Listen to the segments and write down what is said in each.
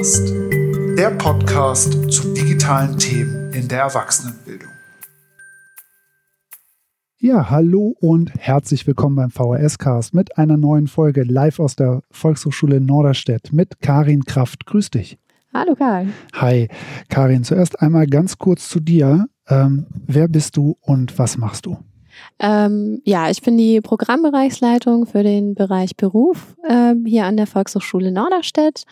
Cast, der Podcast zu digitalen Themen in der Erwachsenenbildung. Ja, hallo und herzlich willkommen beim VHS-Cast mit einer neuen Folge live aus der Volkshochschule Norderstedt mit Karin Kraft. Grüß dich. Hallo Karin. Hi, Karin. Zuerst einmal ganz kurz zu dir. Ähm, wer bist du und was machst du? Ähm, ja, ich bin die Programmbereichsleitung für den Bereich Beruf ähm, hier an der Volkshochschule Norderstedt.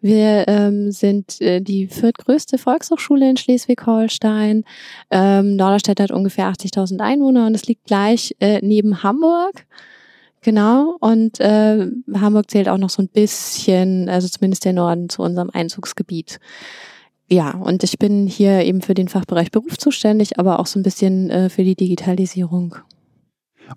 Wir ähm, sind äh, die viertgrößte Volkshochschule in Schleswig-Holstein. Ähm, Norderstedt hat ungefähr 80.000 Einwohner und es liegt gleich äh, neben Hamburg. Genau, und äh, Hamburg zählt auch noch so ein bisschen, also zumindest der Norden, zu unserem Einzugsgebiet. Ja, und ich bin hier eben für den Fachbereich Beruf zuständig, aber auch so ein bisschen äh, für die Digitalisierung.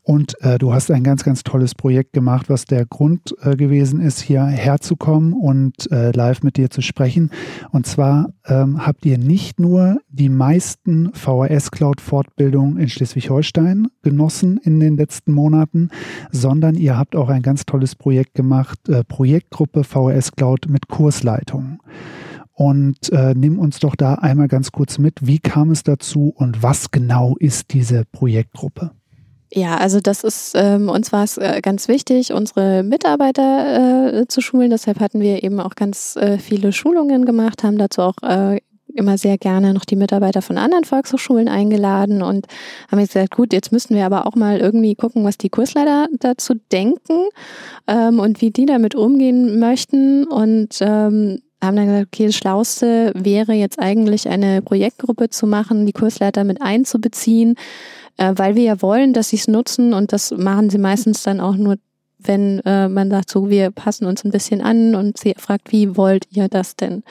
Und äh, du hast ein ganz, ganz tolles Projekt gemacht, was der Grund äh, gewesen ist, hier herzukommen und äh, live mit dir zu sprechen. Und zwar ähm, habt ihr nicht nur die meisten VHS-Cloud-Fortbildungen in Schleswig-Holstein genossen in den letzten Monaten, sondern ihr habt auch ein ganz tolles Projekt gemacht, äh, Projektgruppe VHS Cloud mit Kursleitung. Und äh, nimm uns doch da einmal ganz kurz mit, wie kam es dazu und was genau ist diese Projektgruppe? Ja, also das ist ähm, uns war es äh, ganz wichtig, unsere Mitarbeiter äh, zu schulen. Deshalb hatten wir eben auch ganz äh, viele Schulungen gemacht, haben dazu auch äh, immer sehr gerne noch die Mitarbeiter von anderen Volkshochschulen eingeladen und haben gesagt, gut, jetzt müssten wir aber auch mal irgendwie gucken, was die Kursleiter dazu denken ähm, und wie die damit umgehen möchten. Und ähm, haben dann gesagt, okay, das Schlauste wäre jetzt eigentlich eine Projektgruppe zu machen, die Kursleiter mit einzubeziehen, äh, weil wir ja wollen, dass sie es nutzen und das machen sie meistens dann auch nur, wenn äh, man sagt, so, wir passen uns ein bisschen an und sie fragt, wie wollt ihr das denn?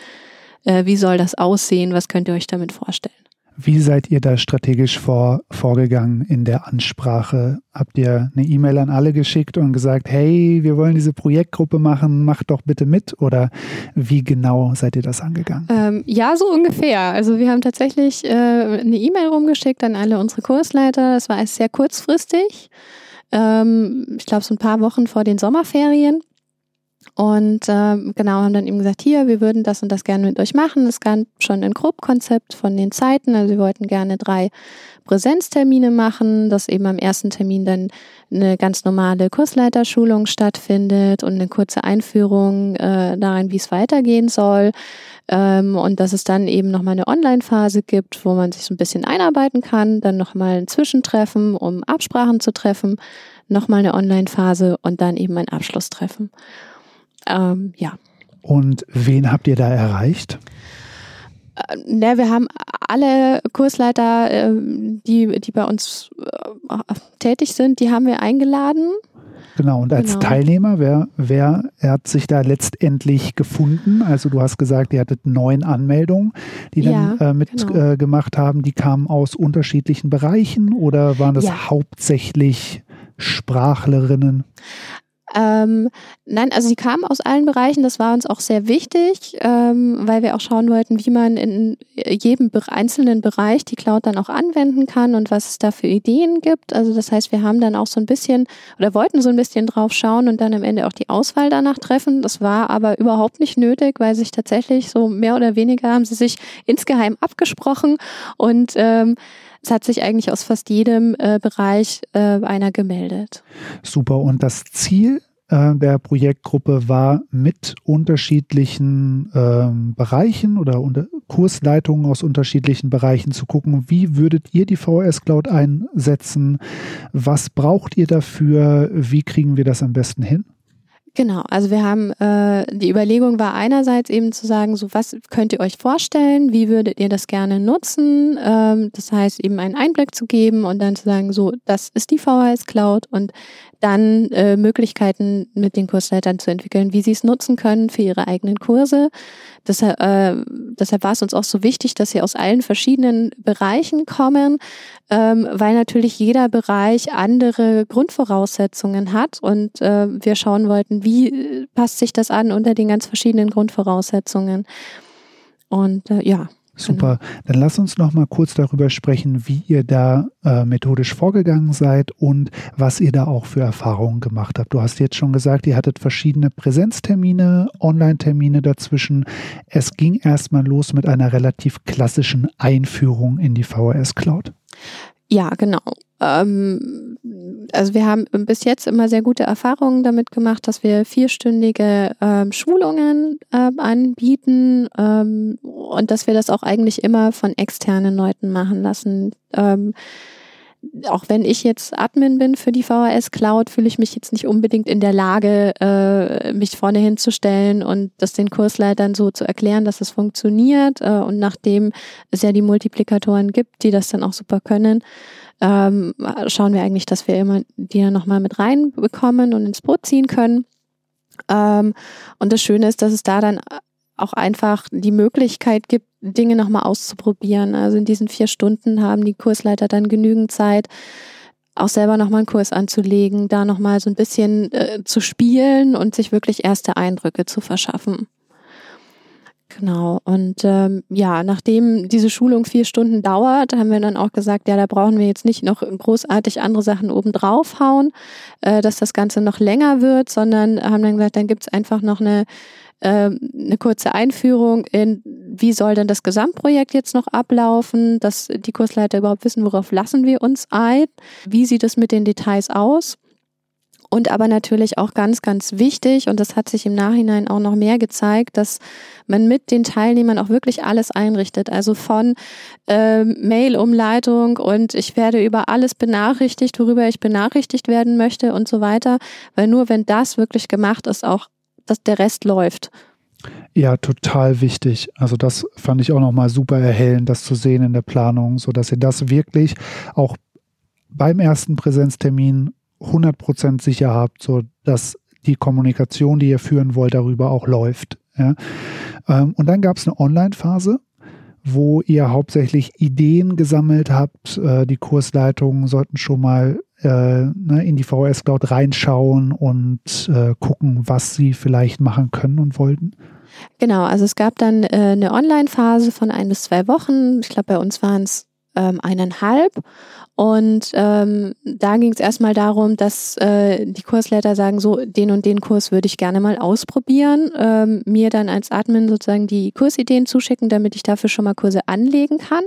Äh, wie soll das aussehen? Was könnt ihr euch damit vorstellen? Wie seid ihr da strategisch vor, vorgegangen in der Ansprache? Habt ihr eine E-Mail an alle geschickt und gesagt, hey, wir wollen diese Projektgruppe machen, macht doch bitte mit? Oder wie genau seid ihr das angegangen? Ähm, ja, so ungefähr. Also wir haben tatsächlich äh, eine E-Mail rumgeschickt an alle unsere Kursleiter. Das war sehr kurzfristig. Ähm, ich glaube, so ein paar Wochen vor den Sommerferien. Und äh, genau, haben dann eben gesagt, hier, wir würden das und das gerne mit euch machen. Es gab schon ein Grobkonzept von den Zeiten. Also wir wollten gerne drei Präsenztermine machen, dass eben am ersten Termin dann eine ganz normale Kursleiterschulung stattfindet und eine kurze Einführung äh, darin, wie es weitergehen soll. Ähm, und dass es dann eben nochmal eine Online-Phase gibt, wo man sich so ein bisschen einarbeiten kann, dann nochmal ein Zwischentreffen, um Absprachen zu treffen, nochmal eine Online-Phase und dann eben ein Abschlusstreffen. Ähm, ja. Und wen habt ihr da erreicht? Äh, ne, wir haben alle Kursleiter, äh, die, die bei uns äh, tätig sind, die haben wir eingeladen. Genau, und als genau. Teilnehmer, wer, wer hat sich da letztendlich gefunden? Also du hast gesagt, ihr hattet neun Anmeldungen, die dann ja, äh, mitgemacht genau. äh, haben. Die kamen aus unterschiedlichen Bereichen oder waren das ja. hauptsächlich Sprachlerinnen? Ähm, nein, also sie kamen aus allen Bereichen, das war uns auch sehr wichtig, ähm, weil wir auch schauen wollten, wie man in jedem einzelnen Bereich die Cloud dann auch anwenden kann und was es da für Ideen gibt. Also das heißt, wir haben dann auch so ein bisschen oder wollten so ein bisschen drauf schauen und dann am Ende auch die Auswahl danach treffen. Das war aber überhaupt nicht nötig, weil sich tatsächlich so mehr oder weniger haben sie sich insgeheim abgesprochen und ähm, es hat sich eigentlich aus fast jedem äh, Bereich äh, einer gemeldet. Super. Und das Ziel äh, der Projektgruppe war, mit unterschiedlichen ähm, Bereichen oder unter Kursleitungen aus unterschiedlichen Bereichen zu gucken, wie würdet ihr die VHS Cloud einsetzen? Was braucht ihr dafür? Wie kriegen wir das am besten hin? Genau, also wir haben, äh, die Überlegung war einerseits eben zu sagen, so was könnt ihr euch vorstellen, wie würdet ihr das gerne nutzen, ähm, das heißt eben einen Einblick zu geben und dann zu sagen, so das ist die VHS Cloud und dann äh, Möglichkeiten mit den Kursleitern zu entwickeln, wie sie es nutzen können für ihre eigenen Kurse. Deshalb, äh, deshalb war es uns auch so wichtig, dass sie aus allen verschiedenen Bereichen kommen, ähm, weil natürlich jeder Bereich andere Grundvoraussetzungen hat und äh, wir schauen wollten, wie passt sich das an unter den ganz verschiedenen Grundvoraussetzungen. Und äh, ja, Super. Genau. Dann lass uns noch mal kurz darüber sprechen, wie ihr da äh, methodisch vorgegangen seid und was ihr da auch für Erfahrungen gemacht habt. Du hast jetzt schon gesagt, ihr hattet verschiedene Präsenztermine, Online-Termine dazwischen. Es ging erstmal los mit einer relativ klassischen Einführung in die VHS Cloud. Ja, genau. Ähm, also wir haben bis jetzt immer sehr gute Erfahrungen damit gemacht, dass wir vierstündige ähm, Schulungen ähm, anbieten ähm, und dass wir das auch eigentlich immer von externen Leuten machen lassen. Ähm, auch wenn ich jetzt Admin bin für die VHS Cloud, fühle ich mich jetzt nicht unbedingt in der Lage, äh, mich vorne hinzustellen und das den Kursleitern so zu erklären, dass es funktioniert. Äh, und nachdem es ja die Multiplikatoren gibt, die das dann auch super können, ähm, schauen wir eigentlich, dass wir immer die dann nochmal mit reinbekommen und ins Boot ziehen können. Ähm, und das Schöne ist, dass es da dann auch einfach die Möglichkeit gibt, Dinge nochmal auszuprobieren. Also in diesen vier Stunden haben die Kursleiter dann genügend Zeit, auch selber nochmal einen Kurs anzulegen, da nochmal so ein bisschen äh, zu spielen und sich wirklich erste Eindrücke zu verschaffen. Genau. Und ähm, ja, nachdem diese Schulung vier Stunden dauert, haben wir dann auch gesagt, ja, da brauchen wir jetzt nicht noch großartig andere Sachen oben draufhauen, äh, dass das Ganze noch länger wird, sondern haben dann gesagt, dann gibt's einfach noch eine ähm, eine kurze Einführung in, wie soll denn das Gesamtprojekt jetzt noch ablaufen, dass die Kursleiter überhaupt wissen, worauf lassen wir uns ein, wie sieht es mit den Details aus. Und aber natürlich auch ganz, ganz wichtig, und das hat sich im Nachhinein auch noch mehr gezeigt, dass man mit den Teilnehmern auch wirklich alles einrichtet. Also von ähm, Mail-Umleitung und ich werde über alles benachrichtigt, worüber ich benachrichtigt werden möchte und so weiter. Weil nur wenn das wirklich gemacht ist, auch dass der Rest läuft. Ja, total wichtig. Also das fand ich auch nochmal super erhellend, das zu sehen in der Planung, so dass ihr das wirklich auch beim ersten Präsenztermin 100% sicher habt, so dass die Kommunikation, die ihr führen wollt, darüber auch läuft. Ja. Ähm, und dann gab es eine Online-Phase, wo ihr hauptsächlich Ideen gesammelt habt. Äh, die Kursleitungen sollten schon mal äh, ne, in die VHS Cloud reinschauen und äh, gucken, was sie vielleicht machen können und wollten? Genau, also es gab dann eine Online-Phase von ein bis zwei Wochen. Ich glaube, bei uns waren es ähm, eineinhalb. Und ähm, da ging es erstmal darum, dass äh, die Kursleiter sagen, so den und den Kurs würde ich gerne mal ausprobieren, ähm, mir dann als Admin sozusagen die Kursideen zuschicken, damit ich dafür schon mal Kurse anlegen kann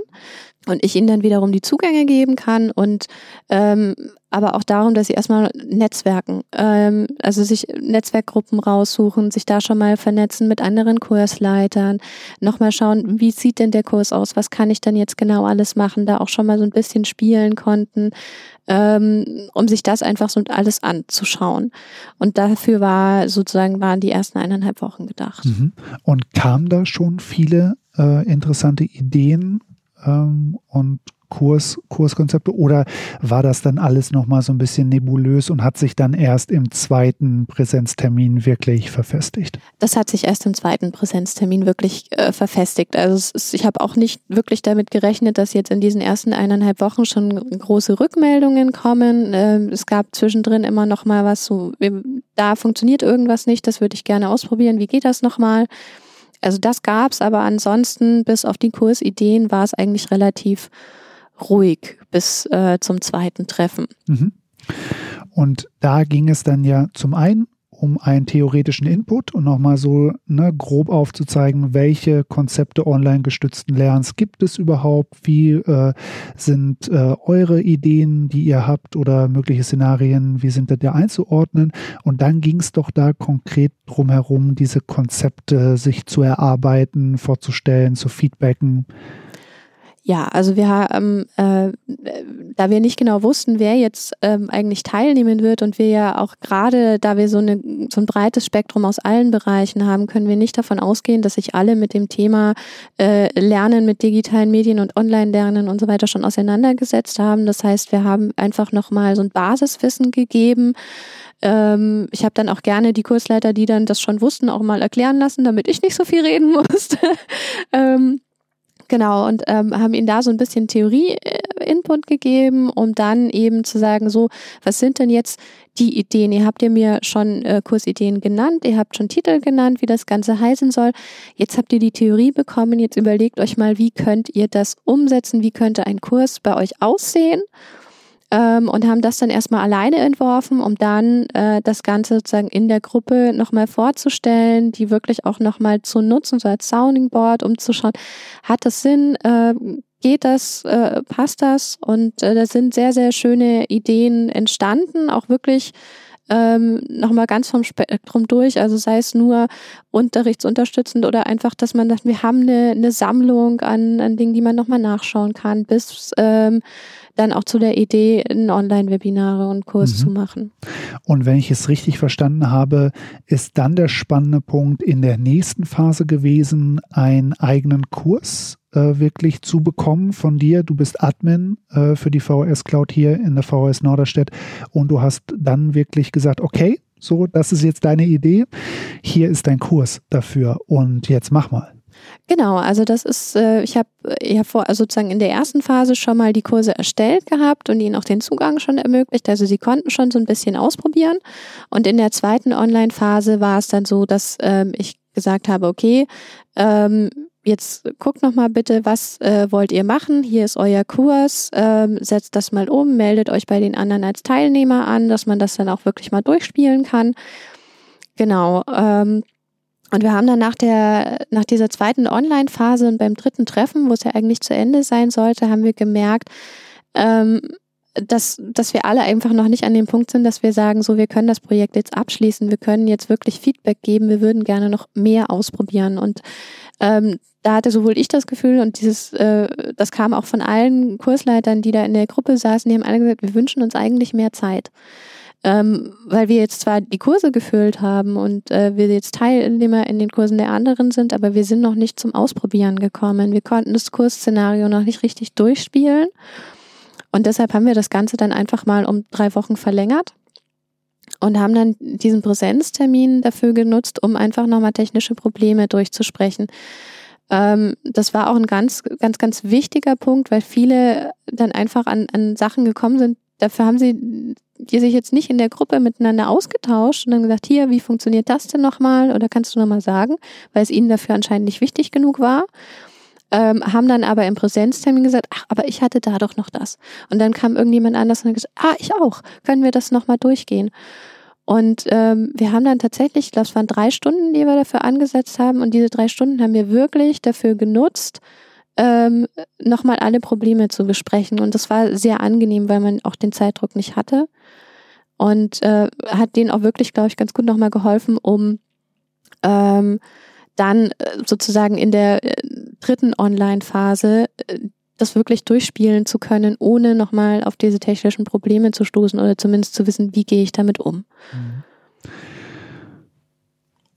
und ich ihnen dann wiederum die Zugänge geben kann und ähm, aber auch darum, dass sie erstmal netzwerken, ähm, also sich Netzwerkgruppen raussuchen, sich da schon mal vernetzen mit anderen Kursleitern, nochmal schauen, wie sieht denn der Kurs aus, was kann ich dann jetzt genau alles machen, da auch schon mal so ein bisschen spielen konnten, ähm, um sich das einfach so alles anzuschauen. Und dafür war sozusagen waren die ersten eineinhalb Wochen gedacht. Mhm. Und kamen da schon viele äh, interessante Ideen ähm, und Kurs, Kurskonzepte oder war das dann alles nochmal so ein bisschen nebulös und hat sich dann erst im zweiten Präsenztermin wirklich verfestigt? Das hat sich erst im zweiten Präsenztermin wirklich äh, verfestigt. Also ist, ich habe auch nicht wirklich damit gerechnet, dass jetzt in diesen ersten eineinhalb Wochen schon große Rückmeldungen kommen. Ähm, es gab zwischendrin immer noch mal was so, da funktioniert irgendwas nicht, das würde ich gerne ausprobieren. Wie geht das nochmal? Also das gab's, aber ansonsten bis auf die Kursideen war es eigentlich relativ ruhig bis äh, zum zweiten Treffen. Mhm. Und da ging es dann ja zum einen um einen theoretischen Input und nochmal so ne, grob aufzuzeigen, welche Konzepte online gestützten Lernens gibt es überhaupt, wie äh, sind äh, eure Ideen, die ihr habt oder mögliche Szenarien, wie sind da einzuordnen. Und dann ging es doch da konkret drum herum, diese Konzepte sich zu erarbeiten, vorzustellen, zu feedbacken. Ja, also wir haben, äh, da wir nicht genau wussten, wer jetzt ähm, eigentlich teilnehmen wird und wir ja auch gerade, da wir so, eine, so ein breites Spektrum aus allen Bereichen haben, können wir nicht davon ausgehen, dass sich alle mit dem Thema äh, Lernen mit digitalen Medien und Online-Lernen und so weiter schon auseinandergesetzt haben. Das heißt, wir haben einfach nochmal so ein Basiswissen gegeben. Ähm, ich habe dann auch gerne die Kursleiter, die dann das schon wussten, auch mal erklären lassen, damit ich nicht so viel reden musste. Genau, und ähm, haben ihnen da so ein bisschen Theorie äh, Input gegeben, um dann eben zu sagen, so, was sind denn jetzt die Ideen? Ihr habt ja mir schon äh, Kursideen genannt, ihr habt schon Titel genannt, wie das Ganze heißen soll. Jetzt habt ihr die Theorie bekommen, jetzt überlegt euch mal, wie könnt ihr das umsetzen, wie könnte ein Kurs bei euch aussehen? Ähm, und haben das dann erstmal alleine entworfen, um dann äh, das Ganze sozusagen in der Gruppe nochmal vorzustellen, die wirklich auch nochmal zu nutzen, so als Sounding Board, um zu schauen, hat das Sinn, äh, geht das, äh, passt das? Und äh, da sind sehr, sehr schöne Ideen entstanden, auch wirklich ähm, nochmal ganz vom Spektrum durch, also sei es nur unterrichtsunterstützend oder einfach, dass man sagt, wir haben eine, eine Sammlung an, an Dingen, die man nochmal nachschauen kann, bis ähm, dann auch zu der Idee, ein Online-Webinare und Kurs mhm. zu machen. Und wenn ich es richtig verstanden habe, ist dann der spannende Punkt in der nächsten Phase gewesen, einen eigenen Kurs äh, wirklich zu bekommen von dir. Du bist Admin äh, für die VHS Cloud hier in der VHS Norderstedt und du hast dann wirklich gesagt, okay, so, das ist jetzt deine Idee. Hier ist dein Kurs dafür und jetzt mach mal. Genau, also das ist, äh, ich habe ja vor, also sozusagen in der ersten Phase schon mal die Kurse erstellt gehabt und ihnen auch den Zugang schon ermöglicht. Also sie konnten schon so ein bisschen ausprobieren. Und in der zweiten Online-Phase war es dann so, dass ähm, ich gesagt habe, okay, ähm, jetzt guckt noch mal bitte, was äh, wollt ihr machen? Hier ist euer Kurs, ähm, setzt das mal um, meldet euch bei den anderen als Teilnehmer an, dass man das dann auch wirklich mal durchspielen kann. Genau. Ähm, und wir haben dann nach der, nach dieser zweiten Online-Phase und beim dritten Treffen, wo es ja eigentlich zu Ende sein sollte, haben wir gemerkt, ähm, dass, dass wir alle einfach noch nicht an dem Punkt sind, dass wir sagen, so, wir können das Projekt jetzt abschließen, wir können jetzt wirklich Feedback geben, wir würden gerne noch mehr ausprobieren. Und ähm, da hatte sowohl ich das Gefühl und dieses, äh, das kam auch von allen Kursleitern, die da in der Gruppe saßen, die haben alle gesagt, wir wünschen uns eigentlich mehr Zeit ähm, weil wir jetzt zwar die Kurse gefüllt haben und äh, wir jetzt Teilnehmer in den Kursen der anderen sind, aber wir sind noch nicht zum Ausprobieren gekommen. Wir konnten das Kursszenario noch nicht richtig durchspielen und deshalb haben wir das Ganze dann einfach mal um drei Wochen verlängert und haben dann diesen Präsenztermin dafür genutzt, um einfach nochmal technische Probleme durchzusprechen. Ähm, das war auch ein ganz, ganz, ganz wichtiger Punkt, weil viele dann einfach an, an Sachen gekommen sind. Dafür haben sie die sich jetzt nicht in der Gruppe miteinander ausgetauscht und dann gesagt, hier, wie funktioniert das denn nochmal? Oder kannst du nochmal sagen, weil es ihnen dafür anscheinend nicht wichtig genug war. Ähm, haben dann aber im Präsenztermin gesagt, ach, aber ich hatte da doch noch das. Und dann kam irgendjemand anders und hat gesagt, ah, ich auch. Können wir das nochmal durchgehen? Und ähm, wir haben dann tatsächlich, ich glaube, es waren drei Stunden, die wir dafür angesetzt haben. Und diese drei Stunden haben wir wirklich dafür genutzt, ähm, nochmal alle Probleme zu besprechen. Und das war sehr angenehm, weil man auch den Zeitdruck nicht hatte. Und äh, hat denen auch wirklich, glaube ich, ganz gut nochmal geholfen, um ähm, dann äh, sozusagen in der äh, dritten Online-Phase äh, das wirklich durchspielen zu können, ohne nochmal auf diese technischen Probleme zu stoßen oder zumindest zu wissen, wie gehe ich damit um. Mhm.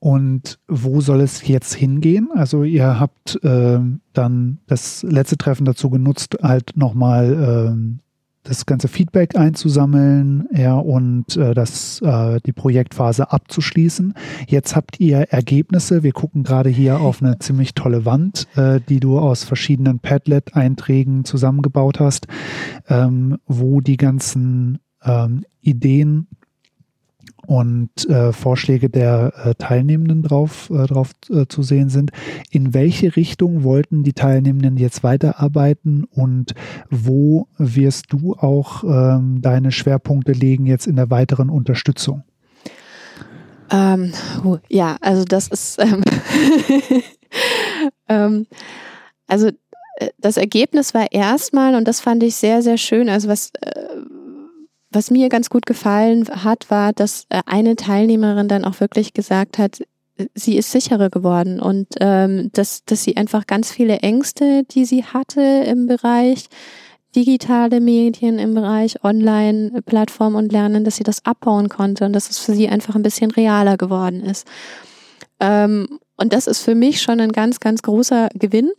Und wo soll es jetzt hingehen? Also ihr habt äh, dann das letzte Treffen dazu genutzt, halt nochmal äh, das ganze Feedback einzusammeln ja, und äh, das, äh, die Projektphase abzuschließen. Jetzt habt ihr Ergebnisse. Wir gucken gerade hier auf eine ziemlich tolle Wand, äh, die du aus verschiedenen Padlet-Einträgen zusammengebaut hast, ähm, wo die ganzen ähm, Ideen und äh, Vorschläge der äh, Teilnehmenden drauf, äh, drauf äh, zu sehen sind. In welche Richtung wollten die Teilnehmenden jetzt weiterarbeiten und wo wirst du auch ähm, deine Schwerpunkte legen jetzt in der weiteren Unterstützung? Ähm, ja, also das ist ähm, ähm, also äh, das Ergebnis war erstmal und das fand ich sehr sehr schön. Also was äh, was mir ganz gut gefallen hat, war, dass äh, eine Teilnehmerin dann auch wirklich gesagt hat, sie ist sicherer geworden und ähm, dass, dass sie einfach ganz viele Ängste, die sie hatte im Bereich digitale Medien, im Bereich Online-Plattform und Lernen, dass sie das abbauen konnte und dass es für sie einfach ein bisschen realer geworden ist. Ähm, und das ist für mich schon ein ganz, ganz großer Gewinn.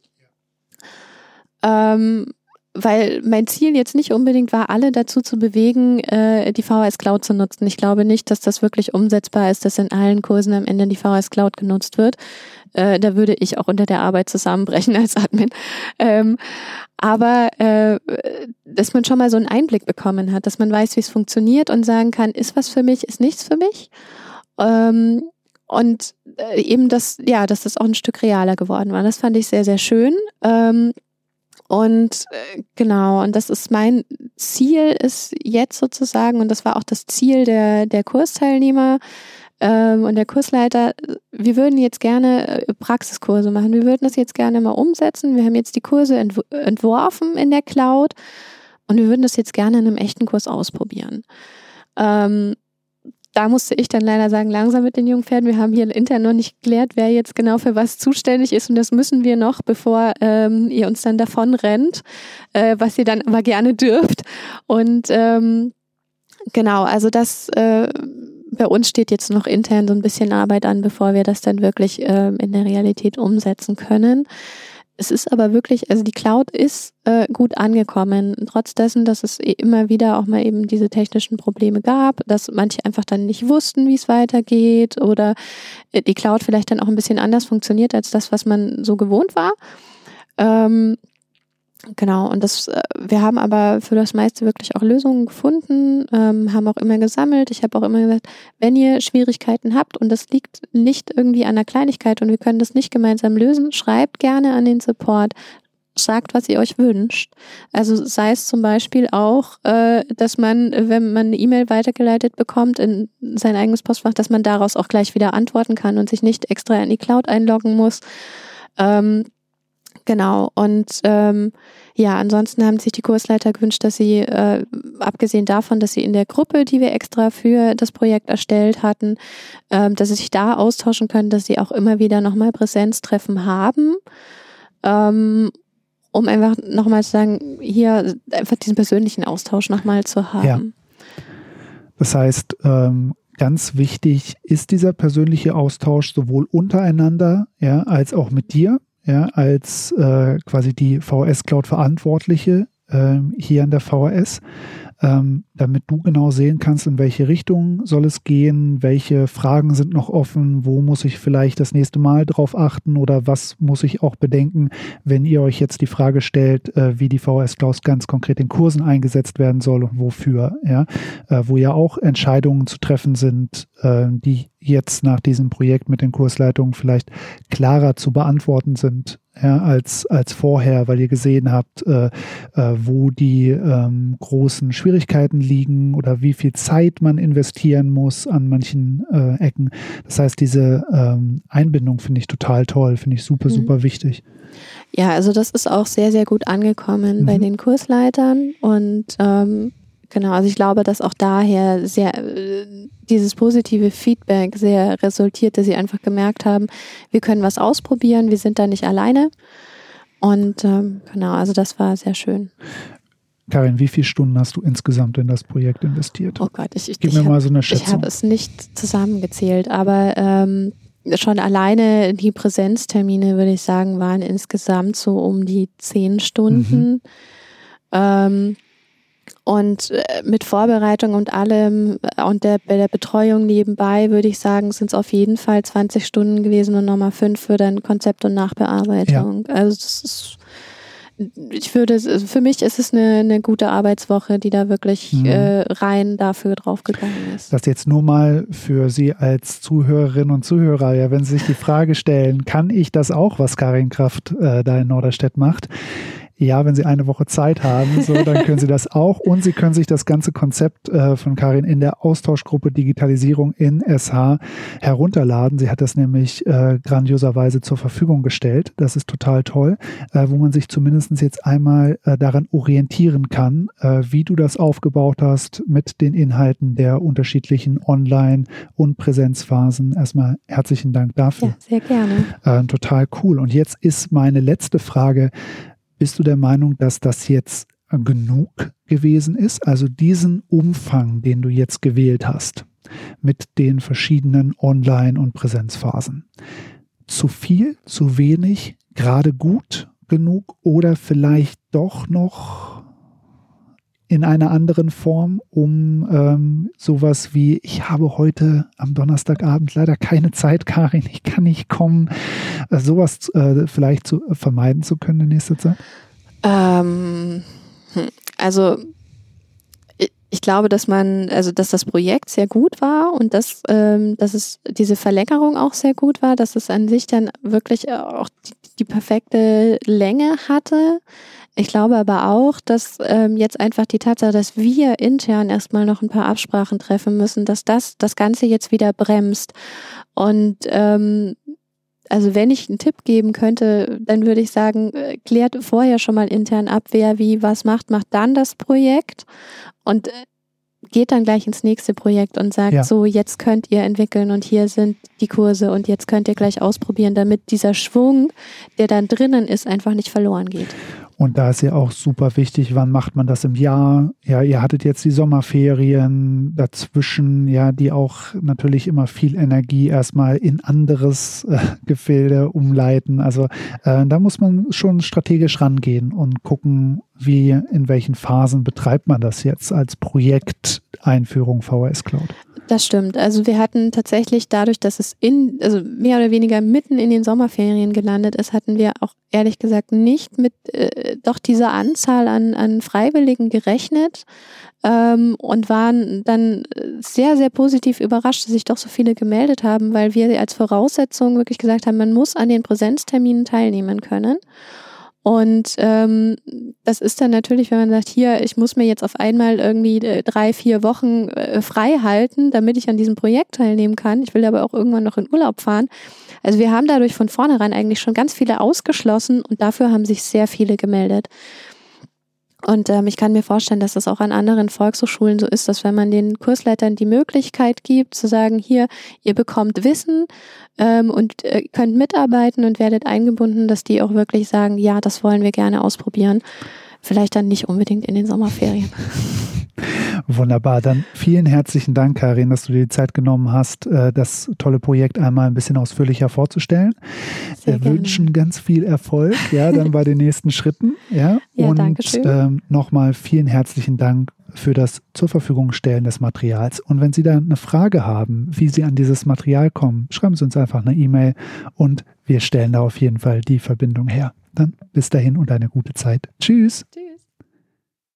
Ähm, weil mein Ziel jetzt nicht unbedingt war, alle dazu zu bewegen, äh, die VHS Cloud zu nutzen. Ich glaube nicht, dass das wirklich umsetzbar ist, dass in allen Kursen am Ende die VHS Cloud genutzt wird. Äh, da würde ich auch unter der Arbeit zusammenbrechen als Admin. Ähm, aber äh, dass man schon mal so einen Einblick bekommen hat, dass man weiß, wie es funktioniert und sagen kann, ist was für mich, ist nichts für mich. Ähm, und äh, eben das, ja, dass das auch ein Stück realer geworden war. Das fand ich sehr, sehr schön. Ähm, und äh, genau, und das ist mein Ziel, ist jetzt sozusagen, und das war auch das Ziel der, der Kursteilnehmer ähm, und der Kursleiter, wir würden jetzt gerne äh, Praxiskurse machen. Wir würden das jetzt gerne mal umsetzen. Wir haben jetzt die Kurse entw entworfen in der Cloud und wir würden das jetzt gerne in einem echten Kurs ausprobieren. Ähm, da musste ich dann leider sagen, langsam mit den jungen Pferden. Wir haben hier intern noch nicht geklärt, wer jetzt genau für was zuständig ist. Und das müssen wir noch, bevor ähm, ihr uns dann davon rennt, äh, was ihr dann aber gerne dürft. Und ähm, genau, also das äh, bei uns steht jetzt noch intern so ein bisschen Arbeit an, bevor wir das dann wirklich äh, in der Realität umsetzen können. Es ist aber wirklich, also die Cloud ist äh, gut angekommen, trotz dessen, dass es immer wieder auch mal eben diese technischen Probleme gab, dass manche einfach dann nicht wussten, wie es weitergeht oder äh, die Cloud vielleicht dann auch ein bisschen anders funktioniert als das, was man so gewohnt war. Ähm, Genau, und das, äh, wir haben aber für das meiste wirklich auch Lösungen gefunden, ähm, haben auch immer gesammelt. Ich habe auch immer gesagt, wenn ihr Schwierigkeiten habt und das liegt nicht irgendwie an der Kleinigkeit und wir können das nicht gemeinsam lösen, schreibt gerne an den Support. Sagt, was ihr euch wünscht. Also sei es zum Beispiel auch, äh, dass man, wenn man eine E-Mail weitergeleitet bekommt in sein eigenes Postfach, dass man daraus auch gleich wieder antworten kann und sich nicht extra in die Cloud einloggen muss. Ähm, Genau. Und ähm, ja, ansonsten haben sich die Kursleiter gewünscht, dass sie, äh, abgesehen davon, dass sie in der Gruppe, die wir extra für das Projekt erstellt hatten, ähm, dass sie sich da austauschen können, dass sie auch immer wieder nochmal Präsenztreffen haben. Ähm, um einfach nochmal zu sagen, hier einfach diesen persönlichen Austausch nochmal zu haben. Ja. Das heißt, ähm, ganz wichtig ist dieser persönliche Austausch sowohl untereinander, ja, als auch mit dir, ja, als äh, quasi die VHS Cloud Verantwortliche äh, hier an der VHS ähm, damit du genau sehen kannst, in welche Richtung soll es gehen, welche Fragen sind noch offen, wo muss ich vielleicht das nächste Mal drauf achten oder was muss ich auch bedenken, wenn ihr euch jetzt die Frage stellt, äh, wie die VHS Cloud ganz konkret in Kursen eingesetzt werden soll und wofür, ja, äh, wo ja auch Entscheidungen zu treffen sind, äh, die jetzt nach diesem Projekt mit den Kursleitungen vielleicht klarer zu beantworten sind ja, als, als vorher, weil ihr gesehen habt, äh, äh, wo die ähm, großen Schwierigkeiten liegen oder wie viel Zeit man investieren muss an manchen äh, Ecken. Das heißt, diese ähm, Einbindung finde ich total toll, finde ich super, mhm. super wichtig. Ja, also das ist auch sehr, sehr gut angekommen mhm. bei den Kursleitern und ähm, Genau, also ich glaube, dass auch daher sehr äh, dieses positive Feedback sehr resultiert, dass sie einfach gemerkt haben, wir können was ausprobieren, wir sind da nicht alleine. Und ähm, genau, also das war sehr schön. Karin, wie viele Stunden hast du insgesamt in das Projekt investiert? Oh Gott, ich, ich, Gib mir ich mal so eine Schätzung. Ich habe es nicht zusammengezählt, aber ähm, schon alleine die Präsenztermine, würde ich sagen, waren insgesamt so um die zehn Stunden. Mhm. Ähm, und äh, mit Vorbereitung und allem äh, und der, bei der Betreuung nebenbei würde ich sagen, sind es auf jeden Fall 20 Stunden gewesen und nochmal fünf für dann Konzept und Nachbearbeitung. Ja. Also das ist ich würde, für mich ist es eine, eine gute Arbeitswoche, die da wirklich mhm. äh, rein dafür draufgegangen ist. Das jetzt nur mal für Sie als Zuhörerinnen und Zuhörer, ja, wenn Sie sich die Frage stellen, kann ich das auch, was Karin Kraft äh, da in Norderstedt macht? Ja, wenn Sie eine Woche Zeit haben, so, dann können Sie das auch. Und Sie können sich das ganze Konzept äh, von Karin in der Austauschgruppe Digitalisierung in SH herunterladen. Sie hat das nämlich äh, grandioserweise zur Verfügung gestellt. Das ist total toll, äh, wo man sich zumindest jetzt einmal äh, daran orientieren kann, äh, wie du das aufgebaut hast mit den Inhalten der unterschiedlichen Online- und Präsenzphasen. Erstmal herzlichen Dank dafür. Ja, sehr gerne. Äh, total cool. Und jetzt ist meine letzte Frage. Bist du der Meinung, dass das jetzt genug gewesen ist? Also diesen Umfang, den du jetzt gewählt hast, mit den verschiedenen Online- und Präsenzphasen. Zu viel, zu wenig, gerade gut? genug oder vielleicht doch noch in einer anderen Form, um ähm, sowas wie, ich habe heute am Donnerstagabend leider keine Zeit, Karin, ich kann nicht kommen, äh, sowas äh, vielleicht zu, äh, vermeiden zu können in nächster Zeit? Ähm, hm, also ich glaube, dass man, also dass das Projekt sehr gut war und dass, ähm, dass es diese Verlängerung auch sehr gut war, dass es an sich dann wirklich auch die, die perfekte Länge hatte. Ich glaube aber auch, dass ähm, jetzt einfach die Tatsache, dass wir intern erstmal noch ein paar Absprachen treffen müssen, dass das das Ganze jetzt wieder bremst. Und ähm, also wenn ich einen Tipp geben könnte, dann würde ich sagen, äh, klärt vorher schon mal intern ab, wer wie was macht, macht dann das Projekt und äh, geht dann gleich ins nächste Projekt und sagt, ja. so, jetzt könnt ihr entwickeln und hier sind die Kurse und jetzt könnt ihr gleich ausprobieren, damit dieser Schwung, der dann drinnen ist, einfach nicht verloren geht. Und da ist ja auch super wichtig, wann macht man das im Jahr? Ja, ihr hattet jetzt die Sommerferien dazwischen, ja, die auch natürlich immer viel Energie erstmal in anderes äh, Gefilde umleiten. Also äh, da muss man schon strategisch rangehen und gucken, wie, in welchen Phasen betreibt man das jetzt als Projekt Einführung VHS Cloud. Das stimmt. Also wir hatten tatsächlich dadurch, dass es in, also mehr oder weniger mitten in den Sommerferien gelandet ist, hatten wir auch ehrlich gesagt nicht mit äh, doch dieser Anzahl an, an Freiwilligen gerechnet ähm, und waren dann sehr, sehr positiv überrascht, dass sich doch so viele gemeldet haben, weil wir als Voraussetzung wirklich gesagt haben, man muss an den Präsenzterminen teilnehmen können. Und ähm, das ist dann natürlich, wenn man sagt, hier, ich muss mir jetzt auf einmal irgendwie äh, drei, vier Wochen äh, frei halten, damit ich an diesem Projekt teilnehmen kann. Ich will aber auch irgendwann noch in Urlaub fahren. Also wir haben dadurch von vornherein eigentlich schon ganz viele ausgeschlossen und dafür haben sich sehr viele gemeldet. Und ähm, ich kann mir vorstellen, dass das auch an anderen Volkshochschulen so ist, dass wenn man den Kursleitern die Möglichkeit gibt, zu sagen, hier, ihr bekommt Wissen ähm, und äh, könnt mitarbeiten und werdet eingebunden, dass die auch wirklich sagen, ja, das wollen wir gerne ausprobieren. Vielleicht dann nicht unbedingt in den Sommerferien. Wunderbar. Dann vielen herzlichen Dank, Karin, dass du dir die Zeit genommen hast, äh, das tolle Projekt einmal ein bisschen ausführlicher vorzustellen. Sehr Wir gerne. wünschen ganz viel Erfolg, ja, dann bei den nächsten Schritten. Ja, ja und ähm, nochmal vielen herzlichen Dank für das zur Verfügung stellen des Materials. Und wenn Sie da eine Frage haben, wie Sie an dieses Material kommen, schreiben Sie uns einfach eine E-Mail und wir stellen da auf jeden Fall die Verbindung her. Dann bis dahin und eine gute Zeit. Tschüss. Tschüss.